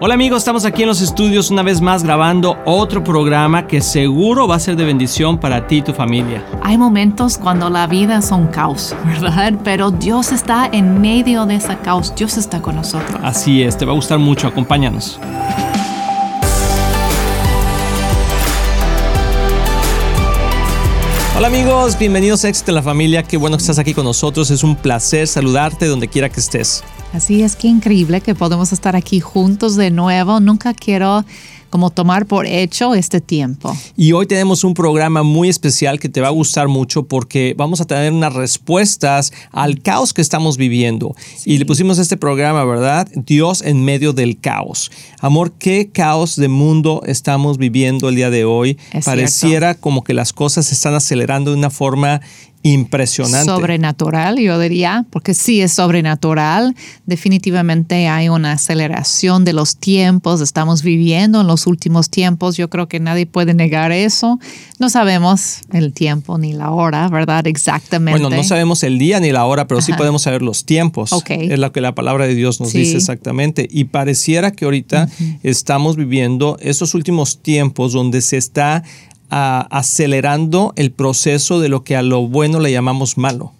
Hola amigos, estamos aquí en los estudios una vez más grabando otro programa que seguro va a ser de bendición para ti y tu familia. Hay momentos cuando la vida es un caos, ¿verdad? Pero Dios está en medio de ese caos, Dios está con nosotros. Así es, te va a gustar mucho, acompáñanos. Hola amigos, bienvenidos a Éxito en la Familia, qué bueno que estás aquí con nosotros, es un placer saludarte donde quiera que estés. Así es que increíble que podemos estar aquí juntos de nuevo. Nunca quiero como tomar por hecho este tiempo. Y hoy tenemos un programa muy especial que te va a gustar mucho porque vamos a tener unas respuestas al caos que estamos viviendo. Y le pusimos este programa, ¿verdad? Dios en medio del caos. Amor, ¿qué caos de mundo estamos viviendo el día de hoy? Pareciera como que las cosas se están acelerando de una forma impresionante. Sobrenatural, yo diría, porque sí es sobrenatural. Definitivamente hay una aceleración de los tiempos, estamos viviendo en los últimos tiempos, yo creo que nadie puede negar eso. No sabemos el tiempo ni la hora, ¿verdad? Exactamente. Bueno, no sabemos el día ni la hora, pero sí podemos saber los tiempos. Es lo que la palabra de Dios nos dice exactamente. Y pareciera que ahorita estamos viviendo esos últimos tiempos donde se está acelerando el proceso de lo que a lo bueno le llamamos malo.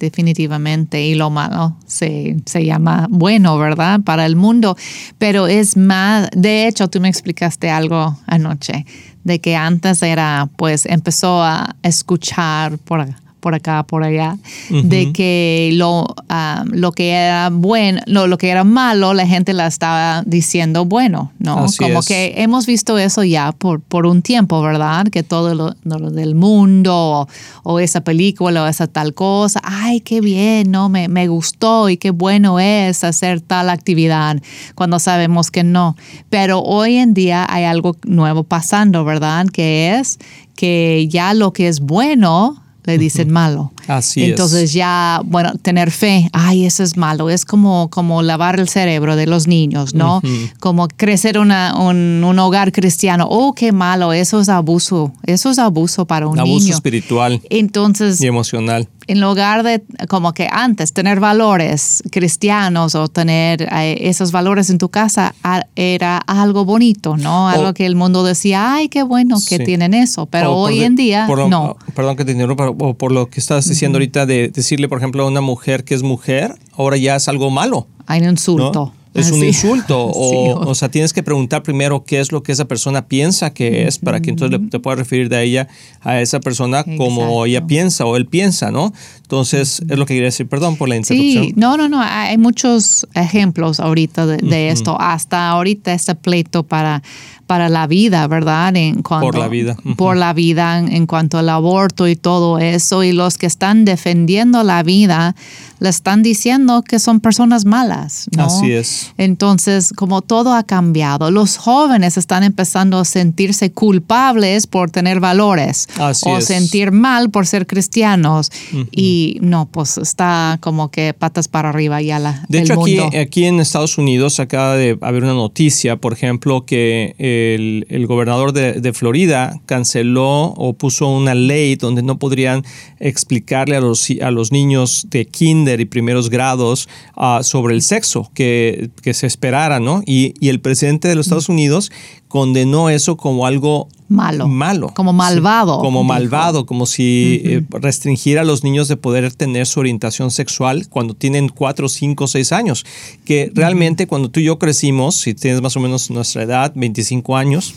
definitivamente, y lo malo se, se, llama bueno, ¿verdad? Para el mundo, pero es más, de hecho, tú me explicaste algo anoche, de que antes era, pues empezó a escuchar por por acá, por allá, de que lo, ah, lo que era bueno, lo, lo, que era malo, la gente la estaba diciendo bueno, ¿no? Como que hemos visto eso ya por, por un tiempo, ¿verdad? Que todo lo, del mundo o, esa película o esa tal cosa, ay, qué bien, ¿no? Me, me gustó y qué bueno es hacer tal actividad cuando sabemos que no. Pero hoy en día hay algo nuevo pasando, ¿verdad? Que es que ya lo que es bueno le dicen malo. Así Entonces ya, bueno, tener fe, ay, eso es malo, es como, como lavar el cerebro de los niños, ¿no? Como crecer una, un, un, hogar cristiano, oh, qué malo, eso es abuso, eso es abuso para un niño. Abuso espiritual Entonces, y emocional en lugar de como que antes tener valores cristianos o tener eh, esos valores en tu casa era algo bonito, ¿no? Algo que el mundo decía, ay, qué bueno que tienen eso, pero hoy en día no. Perdón que te interrumpa, o por lo que estás diciendo ahorita de decirle, por ejemplo, a una mujer que es mujer, ahora ya es algo malo. Hay un insulto es un insulto. O, o, sea, tienes que preguntar primero qué es lo que esa persona piensa que es para que entonces te puedas referir de ella a esa persona como ella piensa o él piensa, ¿no? Entonces, es lo que quería decir. Perdón por la interrupción. Sí, no, no, no. Hay muchos ejemplos ahorita de, esto. Hasta ahorita este pleito para, para la vida, ¿verdad? En cuanto, por la vida. Por la vida en cuanto al aborto y todo eso. Y los que están defendiendo la vida le están diciendo que son personas malas. ¿no? Así es. Entonces, como todo ha cambiado, los jóvenes están empezando a sentirse culpables por tener valores o sentir mal por ser cristianos. Y no, pues está como que patas para arriba ya la. De hecho, Aquí, aquí en Estados Unidos acaba de haber una noticia, por ejemplo, que el, gobernador de, Florida canceló o puso una ley donde no podrían explicarle a los, a los niños de kinder y primeros grados ah, sobre el sexo que, se esperara, ¿no? Y, y, el presidente de los Estados Unidos condenó eso como algo malo. Malo. Como malvado. como malvado, como si eh, restringiera a los niños de poder tener su orientación sexual cuando tienen 4, 5, 6 años. Que realmente cuando tú y yo crecimos, si tienes más o menos nuestra edad, 25 años,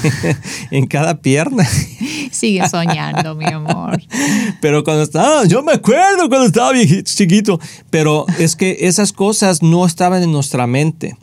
en cada pierna. Sigue soñando, mi amor. Pero cuando estaba, yo me acuerdo cuando estaba chiquito, pero es que esas cosas no estaban en nuestra mente.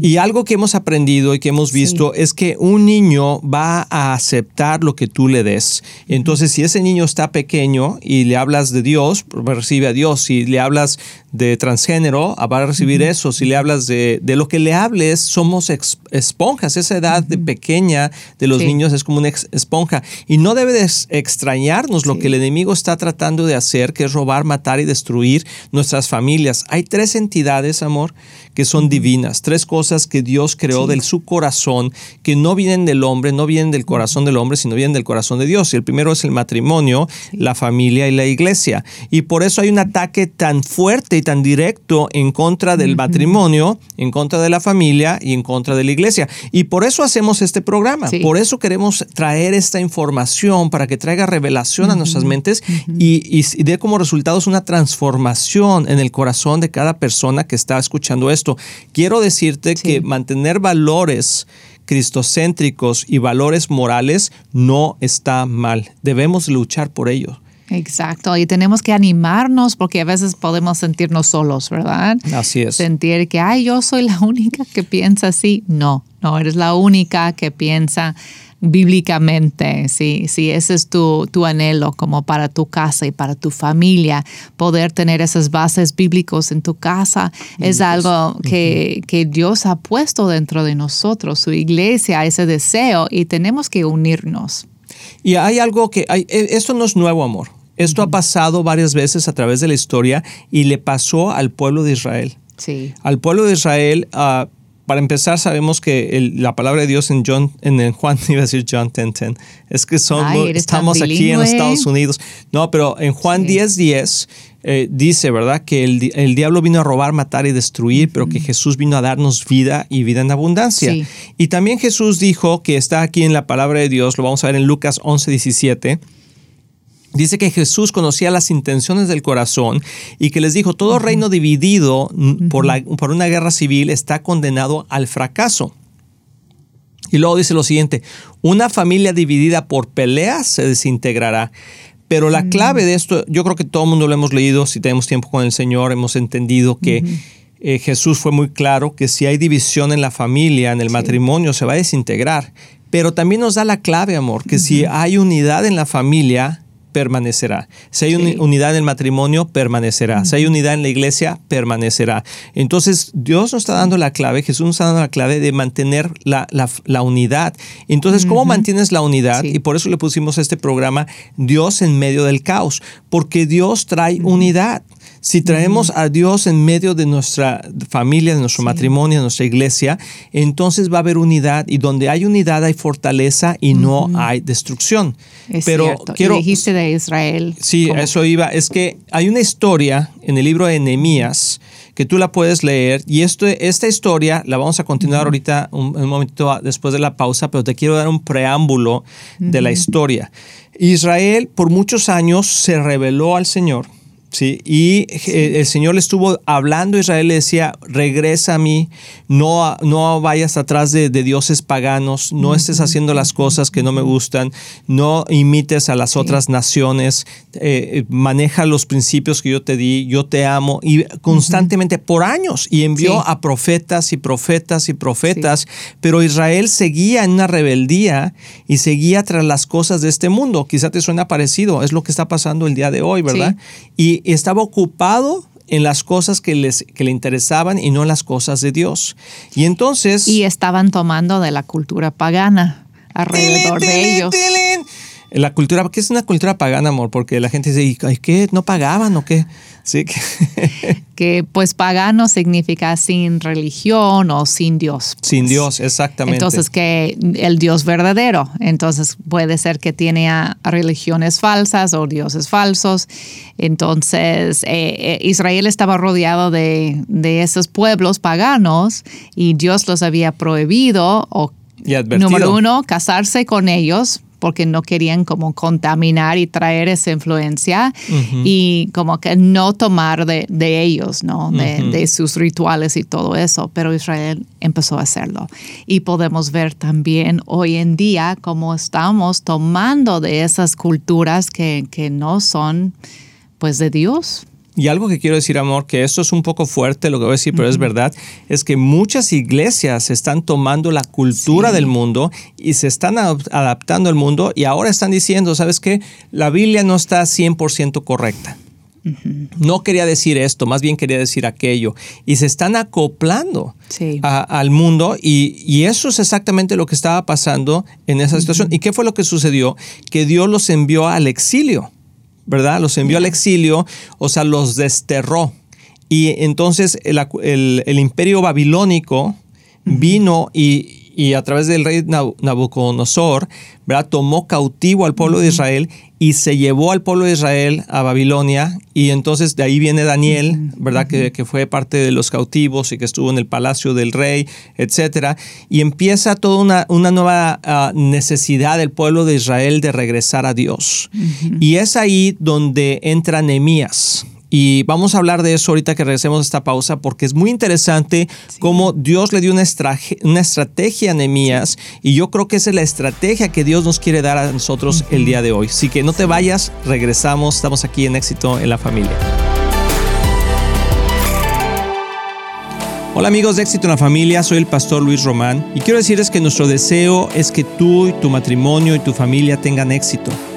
Y algo que hemos aprendido y que hemos visto es que un niño va a aceptar lo que tú le des. Entonces, si ese niño está pequeño y le hablas de Dios, recibe a Dios. Si le hablas de transgénero, va a recibir eso. Si le hablas de, de, lo que le hables, somos esponjas. Esa edad de pequeña de los niños es como una esponja. Y no debe de extrañarnos lo que el enemigo está tratando de hacer, que es robar, matar y destruir nuestras familias. Hay tres entidades, amor, que son divinas, tres cosas que Dios creó de su corazón, que no vienen del hombre, no vienen del corazón del hombre, sino vienen del corazón de Dios. Y el primero es el matrimonio, la familia y la iglesia. Y por eso hay un ataque tan fuerte y tan directo en contra del matrimonio, en contra de la familia y en contra de la iglesia. Y por eso hacemos este programa. Por eso queremos traer esta información para que traiga revelación a nuestras mentes y, dé como resultados una transformación en el corazón de cada persona que está escuchando esto. Quiero decirte que mantener valores cristocéntricos y valores morales no está mal. Debemos luchar por ello. Exacto, y tenemos que animarnos porque a veces podemos sentirnos solos, ¿verdad? Así es. Sentir que, ay, yo soy la única que piensa así. No, no, eres la única que piensa bíblicamente, si, si ese es tu, tu, anhelo como para tu casa y para tu familia, poder tener esas bases bíblicos en tu casa es algo que, que, Dios ha puesto dentro de nosotros, su iglesia, ese deseo y tenemos que unirnos. Y hay algo que, hay, e, esto no es nuevo amor, esto ha pasado varias veces a través de la historia y le pasó al pueblo de Israel. Sí. Al pueblo de Israel, uh, para empezar, sabemos que la palabra de Dios en John, en Juan, iba a decir John 10, es que somos, estamos aquí en Estados Unidos. No, pero en Juan 10, 10 eh, dice, ¿verdad? Que el, diablo vino a robar, matar y destruir, pero que Jesús vino a darnos vida y vida en abundancia. Y también Jesús dijo que está aquí en la palabra de Dios, lo vamos a ver en Lucas 11, 17 Dice que Jesús conocía las intenciones del corazón y que les dijo, todo reino dividido por, la, por una guerra civil está condenado al fracaso. Y luego dice lo siguiente, una familia dividida por peleas se desintegrará. Pero la clave de esto, yo creo que todo el mundo lo hemos leído, si tenemos tiempo con el Señor, hemos entendido que eh, Jesús fue muy claro que si hay división en la familia, en el matrimonio, se va a desintegrar. Pero también nos da la clave, amor, que si hay unidad en la familia, permanecerá. Si hay unidad en el matrimonio, permanecerá. Si hay unidad en la iglesia, permanecerá. Entonces, Dios nos está dando la clave, Jesús nos está dando la clave de mantener la, unidad. Entonces, ¿cómo mantienes la unidad? Y por eso le pusimos este programa, Dios en medio del caos, porque Dios trae unidad. Si traemos a Dios en medio de nuestra familia, de nuestro matrimonio, de nuestra iglesia, entonces va a haber unidad y donde hay unidad hay fortaleza y no hay destrucción. Pero quiero dijiste de Israel. Sí, eso iba. Es que hay una historia en el libro de Nehemías que tú la puedes leer y esto, esta historia la vamos a continuar ahorita un, un, momentito después de la pausa, pero te quiero dar un preámbulo de la historia. Israel por muchos años se rebeló al Señor Sí, y eh, el Señor le estuvo hablando a Israel, le decía, regresa a mí, no, no vayas atrás de, dioses paganos, no estés haciendo las cosas que no me gustan, no imites a las otras naciones, eh, maneja los principios que yo te di, yo te amo, y constantemente por años, y envió a profetas y profetas y profetas, pero Israel seguía en una rebeldía y seguía tras las cosas de este mundo. Quizá te suena parecido, es lo que está pasando el día de hoy, ¿verdad? Y estaba ocupado en las cosas que, les, que le interesaban y no en las cosas de Dios. Y entonces... Y estaban tomando de la cultura pagana alrededor de ellos. La cultura, ¿qué es una cultura pagana, amor? Porque la gente dice, ¿qué? ¿No pagaban o qué? Sí. que pues pagano significa sin religión o sin Dios. Pues. Sin Dios, exactamente. Entonces que el Dios verdadero. Entonces puede ser que tiene religiones falsas o dioses falsos. Entonces eh, eh, Israel estaba rodeado de, de, esos pueblos paganos y Dios los había prohibido o número uno, casarse con ellos porque no querían como contaminar y traer esa influencia y como que no tomar de, ellos, ¿no? De, sus rituales y todo eso, pero Israel empezó a hacerlo. Y podemos ver también hoy en día cómo estamos tomando de esas culturas que, que no son pues de Dios. Y algo que quiero decir, amor, que esto es un poco fuerte lo que voy a decir, pero es verdad, es que muchas iglesias están tomando la cultura del mundo y se están adaptando al mundo y ahora están diciendo, ¿sabes qué? La Biblia no está 100% correcta. No quería decir esto, más bien quería decir aquello. Y se están acoplando al mundo y, y, eso es exactamente lo que estaba pasando en esa situación. ¿Y qué fue lo que sucedió? Que Dios los envió al exilio. ¿Verdad? Los envió al exilio, o sea, los desterró. Y entonces el, imperio babilónico vino y, y a través del rey Nabucodonosor, ¿verdad? tomó cautivo al pueblo de Israel y se llevó al pueblo de Israel a Babilonia. Y entonces de ahí viene Daniel, ¿verdad? que, fue parte de los cautivos y que estuvo en el palacio del rey, etc. Y empieza toda una, una nueva ah, necesidad del pueblo de Israel de regresar a Dios. Y es ahí donde entra Nehemías. Y vamos a hablar de eso ahorita que regresemos a esta pausa porque es muy interesante cómo Dios le dio una, una estrategia a Nehemías y yo creo que esa es la estrategia que Dios nos quiere dar a nosotros el día de hoy. Así que no te vayas, regresamos, estamos aquí en éxito en la familia. Hola amigos de Éxito en la Familia, soy el pastor Luis Román y quiero decirles que nuestro deseo es que tú y tu matrimonio y tu familia tengan éxito.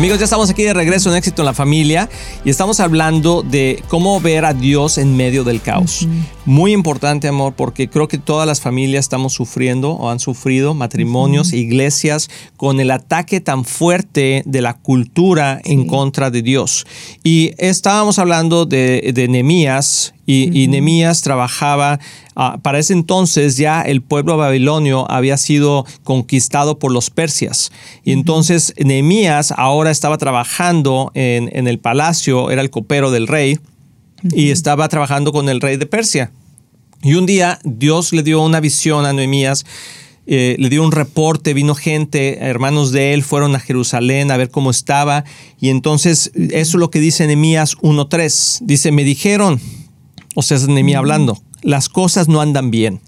Amigos, ya estamos aquí de regreso en Éxito en la Familia y estamos hablando de cómo ver a Dios en medio del caos. Muy importante, amor, porque creo que todas las familias estamos sufriendo o han sufrido, matrimonios, iglesias, con el ataque tan fuerte de la cultura en contra de Dios. Y estábamos hablando de, de Nehemías y, Nemías trabajaba, ah, para ese entonces ya el pueblo babilonio había sido conquistado por los persias. Y entonces Nemías ahora estaba trabajando en, el palacio, era el copero del rey, y estaba trabajando con el rey de Persia. Y un día Dios le dio una visión a Nehemías. Eh, le dio un reporte, vino gente, hermanos de él, fueron a Jerusalén a ver cómo estaba. Y entonces, eso es lo que dice Nehemías 1.3. Dice, me dijeron, o sea, es Nehemías hablando. Las cosas no andan bien.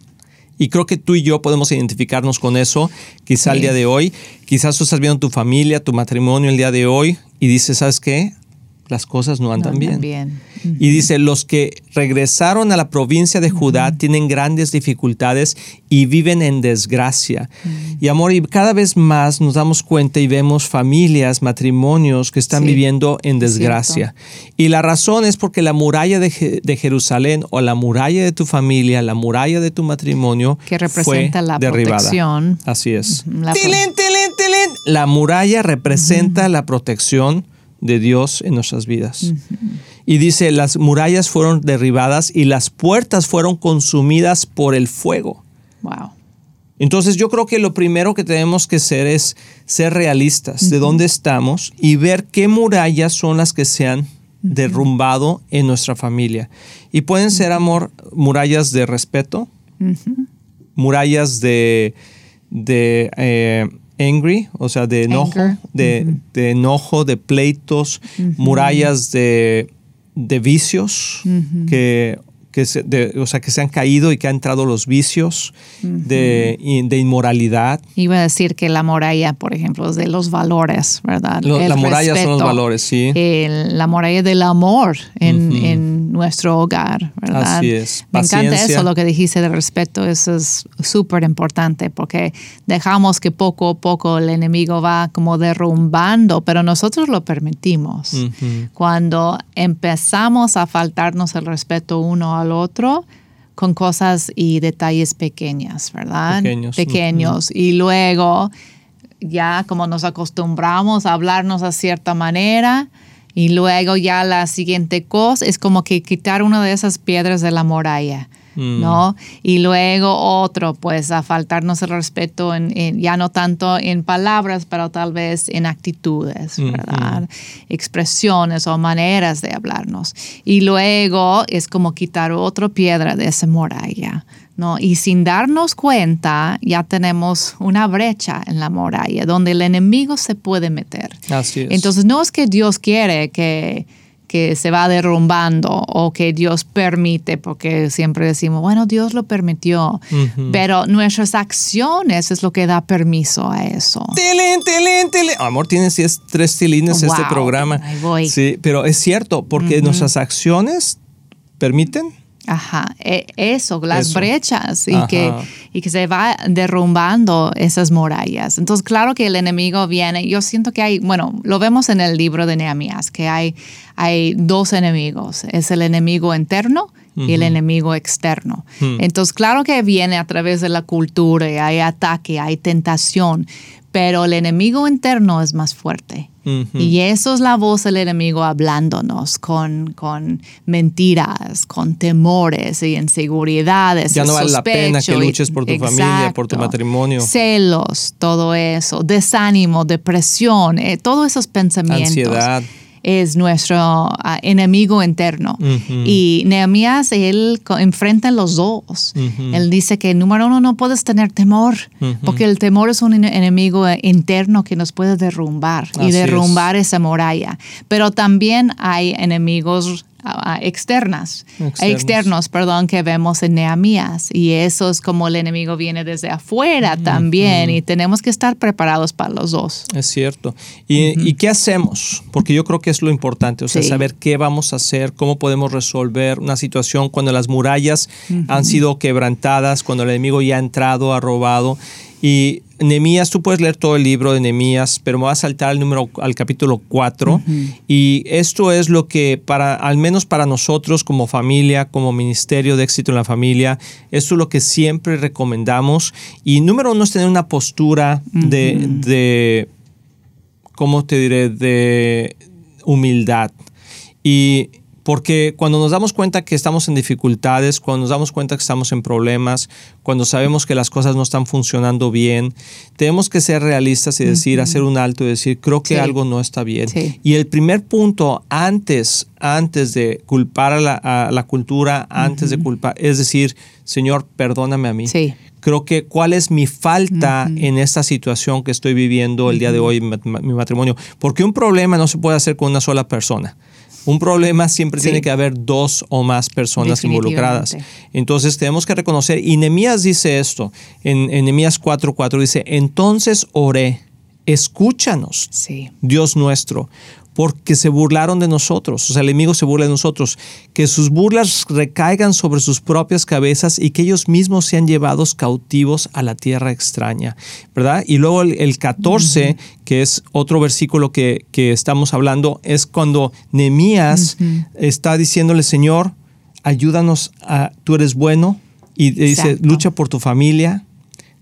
Y creo que tú y yo podemos identificarnos con eso, quizá el día de hoy. Quizás tú estás viendo tu familia, tu matrimonio el día de hoy y dices, ¿sabes qué? Las cosas no andan, bien. Y dice, los que regresaron a la provincia de Judá tienen grandes dificultades y viven en desgracia. Y amor, y cada vez más nos damos cuenta y vemos familias, matrimonios que están viviendo en desgracia. Y la razón es porque la muralla de, Jerusalén o la muralla de tu familia, la muralla de tu matrimonio, que representa la derribada. protección. Así es. La, la muralla representa la protección de Dios en nuestras vidas. Y dice, las murallas fueron derribadas y las puertas fueron consumidas por el fuego. Wow. Entonces yo creo que lo primero que tenemos que hacer es ser realistas de dónde estamos y ver qué murallas son las que se han derrumbado en nuestra familia. Y pueden ser, amor, murallas de respeto, murallas de, de eh, angry, o sea, de enojo, de, de enojo, de pleitos, murallas de, de vicios que, que se, de- o sea, que se han caído y que han entrado los vicios de, de inmoralidad. Iba a decir que la muralla, por ejemplo, es de los valores, ¿verdad? Lo- El la muralla son los respeto, valores, sí. el- la muralla del amor en, en nuestro hogar, ¿verdad? Así es. Me encanta eso, lo que dijiste del respeto, eso es súper importante porque dejamos que poco a poco el enemigo va como derrumbando, pero nosotros lo permitimos. Cuando empezamos a faltarnos el respeto uno al otro, con cosas y detalles pequeñas, ¿verdad? Pequeños, Pequeños. Y luego, ya como nos acostumbramos a hablarnos a cierta manera, y luego ya la siguiente cosa es como que quitar una de esas piedras de la muralla. Mm. ¿No? Y luego otro, pues a faltarnos el respeto en, en- ya no tanto en palabras, pero tal vez en actitudes. ¿verdad? Expresiones o maneras de hablarnos. Y luego es como quitar otra piedra de esa muralla, ¿no? Y sin darnos cuenta, ya tenemos una brecha en la muralla donde el enemigo se puede meter. Así es. Entonces no es que Dios quiere que, que se va derrumbando o que Dios permite, porque siempre decimos, bueno, Dios lo permitió, Ujú. pero nuestras acciones es lo que da permiso a eso. Tilín, tilín, tilín. Amor, tienes diez- tres tilines este Wow, programa. ahí voy. Sí, pero es cierto, porque nuestras acciones permiten. Ajá, e- eso, las Eso. brechas y Ajá. que, y que se va derrumbando esas murallas. Entonces, claro que el enemigo viene, yo siento que hay, bueno, lo vemos en el libro de Nehemías, que hay, hay dos enemigos, es el enemigo interno y el enemigo externo. Entonces, claro que viene a través de la cultura, y hay ataque, hay tentación, pero el enemigo interno es más fuerte. Y eso es la voz del enemigo hablándonos con, con mentiras, con temores y inseguridades. Ya no vale la pena que luches por tu familia, por tu matrimonio. Celos, todo eso, desánimo, depresión, eh, todos esos pensamientos. Ansiedad. Es nuestro ah, enemigo interno. Y Nehemías, él enfrenta los dos. Él dice que, número uno, no puedes tener temor, porque el temor es un en- enemigo eh, interno que nos puede derrumbar Así y es. derrumbar esa muralla. Pero también hay enemigos externas, Externos. externos, perdón, que vemos en Nehemías. Y eso es como el enemigo viene desde afuera también. Y tenemos que estar preparados para los dos. Es cierto. ¿Y, ¿y qué hacemos? Porque yo creo que es lo importante, o sea, Sí. saber qué vamos a hacer, cómo podemos resolver una situación cuando las murallas han sido quebrantadas, cuando el enemigo ya ha entrado, ha robado. Y Nehemías, tú puedes leer todo el libro de Nehemías, pero me voy a saltar al número al capítulo 4 y esto es lo que para al menos para nosotros como familia, como ministerio de éxito en la familia, esto es lo que siempre recomendamos y número uno es tener una postura de, de ¿cómo te diré? De humildad. Y porque cuando nos damos cuenta que estamos en dificultades, cuando nos damos cuenta que estamos en problemas, cuando sabemos que las cosas no están funcionando bien, tenemos que ser realistas y decir, hacer un alto y decir, creo que Sí. algo no está bien. Sí. Y el primer punto antes, antes de culpar a la, a la cultura, antes de culpar, es decir, Señor, perdóname a mí. Sí. Creo que cuál es mi falta en esta situación que estoy viviendo el día de hoy, mi matrimonio. Porque un problema no se puede hacer con una sola persona. Un problema siempre Sí. tiene que haber dos o más personas involucradas. Entonces tenemos que reconocer, y Nehemías dice esto, en, en Nehemías 4.4 dice, entonces oré, escúchanos, Sí. Dios nuestro, porque se burlaron de nosotros, o sea, el enemigo se burla de nosotros, que sus burlas recaigan sobre sus propias cabezas y que ellos mismos sean llevados cautivos a la tierra extraña, ¿verdad? Y luego el, el 14, que es otro versículo que, que estamos hablando, es cuando Nehemías está diciéndole, Señor, ayúdanos, a, tú eres bueno, y dice, lucha por tu familia,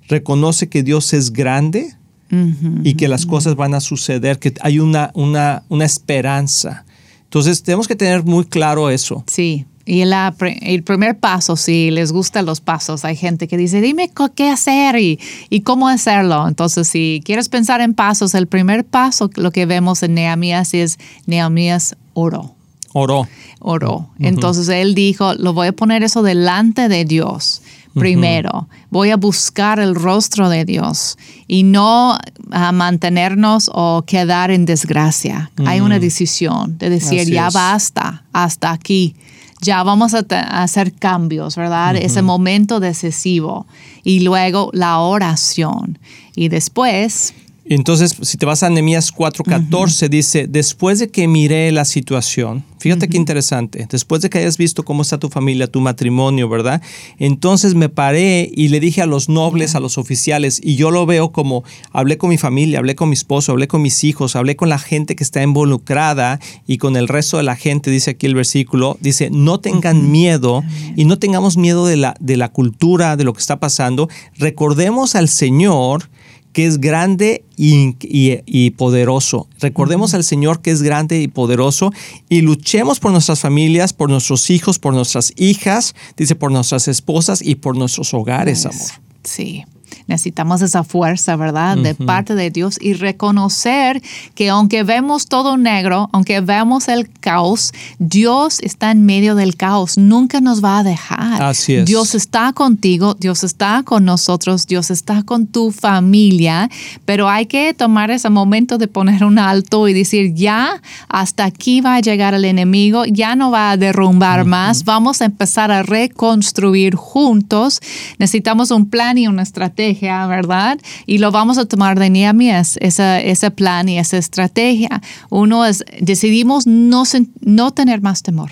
reconoce que Dios es grande, Ujú. y que las cosas van a suceder, que hay una, una, una esperanza. Entonces tenemos que tener muy claro eso. Sí. Y pr- el primer paso, si les gustan los pasos, hay gente que dice, dime qué hacer y, y cómo hacerlo. Entonces, si quieres pensar en pasos, el primer paso, lo que vemos en Nehemías es Nehemías oró. Oró. oró. Entonces él dijo, lo voy a poner eso delante de Dios primero. Voy a buscar el rostro de Dios y no a mantenernos o quedar en desgracia. Hay una decisión de decir, ya basta, hasta aquí. Ya vamos a, hacer cambios, ¿verdad? Ese momento decisivo. Y luego la oración. Y después entonces, si te vas a Nehemías 4:14, dice, después de que miré la situación, fíjate qué interesante, después de que hayas visto cómo está tu familia, tu matrimonio, ¿verdad? Entonces me paré y le dije a los nobles, a los oficiales, y yo lo veo como, hablé con mi familia, hablé con mi esposo, hablé con mis hijos, hablé con la gente que está involucrada y con el resto de la gente, dice aquí el versículo, dice, no tengan miedo y no tengamos miedo de la, de la cultura, de lo que está pasando, recordemos al Señor que es grande y, poderoso. Recordemos al Señor que es grande y poderoso y luchemos por nuestras familias, por nuestros hijos, por nuestras hijas, dice, por nuestras esposas y por nuestros hogares, amor. Sí. Necesitamos esa fuerza, ¿verdad? De parte de Dios y reconocer que aunque vemos todo negro, aunque vemos el caos, Dios está en medio del caos, nunca nos va a dejar. Así es. Dios está contigo, Dios está con nosotros, Dios está con tu familia, pero hay que tomar ese momento de poner un alto y decir, ya, hasta aquí va a llegar el enemigo, ya no va a derrumbar más, vamos a empezar a reconstruir juntos. Necesitamos un plan y una estrategia ¿verdad? Y lo vamos a tomar de Nehemías, ese plan y esa estrategia. Uno es, decidimos no, no tener más temor.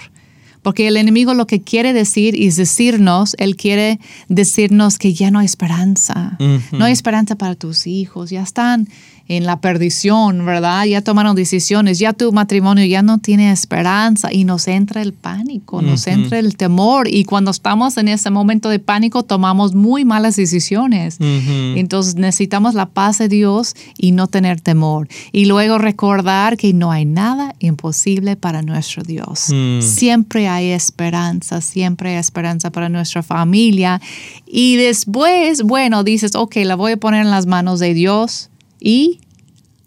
Porque el enemigo lo que quiere decir es decirnos, él quiere decirnos que ya no hay esperanza. No hay esperanza para tus hijos, ya están en la perdición, ¿verdad? Ya tomaron decisiones, ya tu matrimonio ya no tiene esperanza y nos entra el pánico, nos entra el temor y cuando estamos en ese momento de pánico tomamos muy malas decisiones. Entonces necesitamos la paz de Dios y no tener temor. Y luego recordar que no hay nada imposible para nuestro Dios. Mm. Siempre hay esperanza, siempre hay esperanza para nuestra familia. Y después, bueno, dices, ok, la voy a poner en las manos de Dios y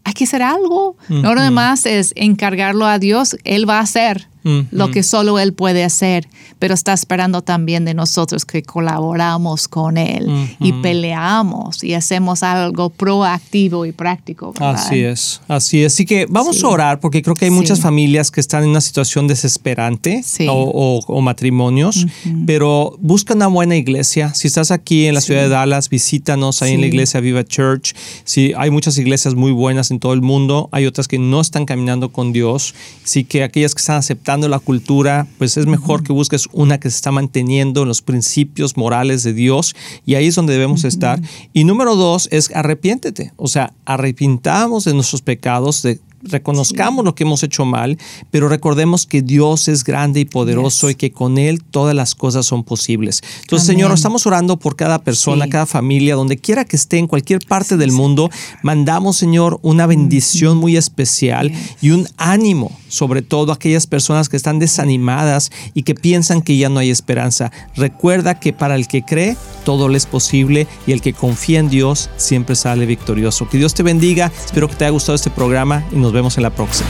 hay que hacer algo. No lo demás es encargarlo a Dios, Él va a hacer lo que solo Él puede hacer, pero está esperando también de nosotros que colaboramos con Él y peleamos y hacemos algo proactivo y práctico. Así es, así es. Así que vamos a orar porque creo que hay muchas familias que están en una situación desesperante o, matrimonios, pero busca una buena iglesia. Si estás aquí en la ciudad de Dallas, visítanos ahí en la iglesia Viva Church. Si hay muchas iglesias muy buenas en todo el mundo, hay otras que no están caminando con Dios. Así que aquellas que están aceptando la cultura, pues es mejor que busques una que se está manteniendo en los principios morales de Dios y ahí es donde debemos estar. Y número dos es arrepiéntete, o sea, arrepintamos de nuestros pecados, de reconozcamos lo que hemos hecho mal, pero recordemos que Dios es grande y poderoso y que con Él todas las cosas son posibles. Entonces, Señor, estamos orando por cada persona, cada familia, donde quiera que esté, en cualquier parte del mundo. Mandamos, Señor, una bendición muy especial y un ánimo, sobre todo a aquellas personas que están desanimadas y que piensan que ya no hay esperanza. Recuerda que para el que cree, todo le es posible y el que confía en Dios siempre sale victorioso. Que Dios te bendiga. Espero que te haya gustado este programa y nos vemos en la próxima.